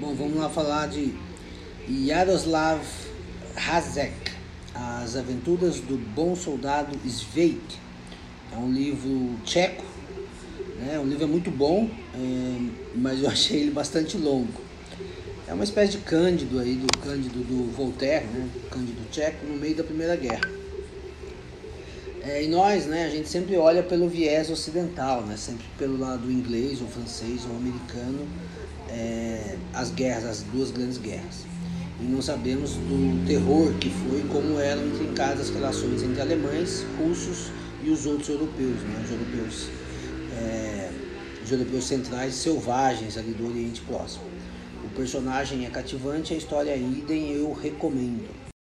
Bom, vamos lá falar de Yaroslav Hazek, As Aventuras do Bom Soldado Sveik. É um livro tcheco, né? o livro é muito bom, é, mas eu achei ele bastante longo. É uma espécie de Cândido aí, do Cândido do Voltaire, né? Cândido tcheco, no meio da Primeira Guerra. É, e nós, né, a gente sempre olha pelo viés ocidental, né? Sempre pelo lado inglês, ou francês, ou americano, é, as guerras, as duas grandes guerras. E não sabemos do terror que foi, como eram intrincadas as relações entre alemães, russos e os outros europeus, né? os europeus, é, os europeus centrais selvagens ali do Oriente Próximo. O personagem é cativante, a história é idem, eu recomendo.